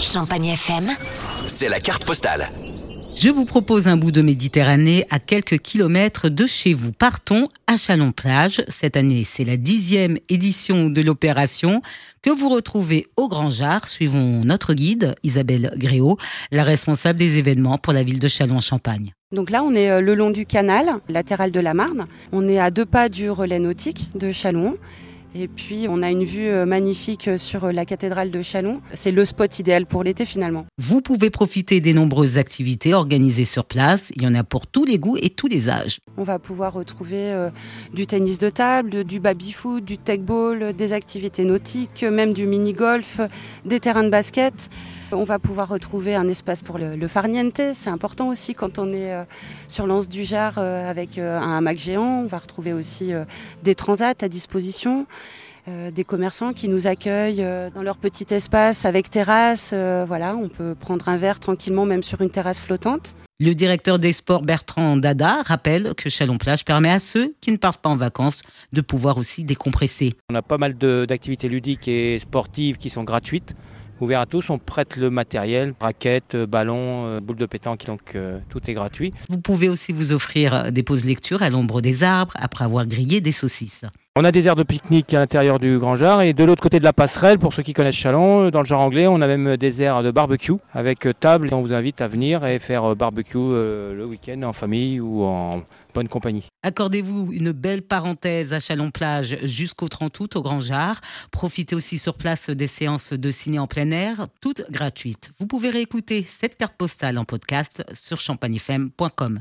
Champagne FM, C'est la carte postale. Je vous propose un bout de Méditerranée à quelques kilomètres de chez vous. Partons à Chalon-Plage. Cette année, c'est la dixième édition de l'opération que vous retrouvez au Grand Jard. Suivons notre guide, Isabelle Gréau, la responsable des événements pour la ville de Chalon-Champagne. Donc là, on est euh, le long du canal latéral de la Marne. On est à deux pas du relais nautique de Chalon. Et puis, on a une vue euh, magnifique sur euh, la cathédrale de Chalon. C'est le spot idéal pour l'été finalement. Vous pouvez profiter des nombreuses activités organisées sur place. Il y en a pour tous les goûts et tous les âges. On va pouvoir retrouver euh, du tennis de table, du baby-foot, du tech-ball, euh, des activités nautiques, euh, même du mini-golf, euh, des terrains de basket. On va pouvoir retrouver un espace pour le, le farniente. C'est important aussi quand on est euh, sur l'anse du Jard euh, avec euh, un hamac géant. On va retrouver aussi euh, des transats à disposition. euh, des commerçants qui nous accueillent euh, dans leur petit espace avec terrasse. euh, voilà, on peut prendre un verre tranquillement, même sur une terrasse flottante. Le directeur des sports Bertrand Dada rappelle que Chalon-Plage permet à ceux qui ne partent pas en vacances de pouvoir aussi décompresser. On a pas mal de- d'activités ludiques et sportives qui sont gratuites, ouvertes à tous. On prête le matériel, raquettes, euh, ballons, euh, boules de pétanque, donc euh, tout est gratuit. Vous pouvez aussi vous offrir des pauses lecture à l'ombre des arbres après avoir grillé des saucisses. On a des aires de pique-nique à l'intérieur du Grand Jard et de l'autre côté de la passerelle, pour ceux qui connaissent Chalon, euh, dans le genre anglais, on a même des aires de barbecue avec euh, table. On vous invite à venir et faire euh, barbecue le week-end en famille ou en bonne compagnie. Accordez-vous une belle parenthèse à Chalon-Plage jusqu'au 30 août au Grand Jard. Profitez aussi sur place des séances de ciné en plein air, toutes gratuites. Vous pouvez réécouter cette carte postale en podcast sur champagnefm.com.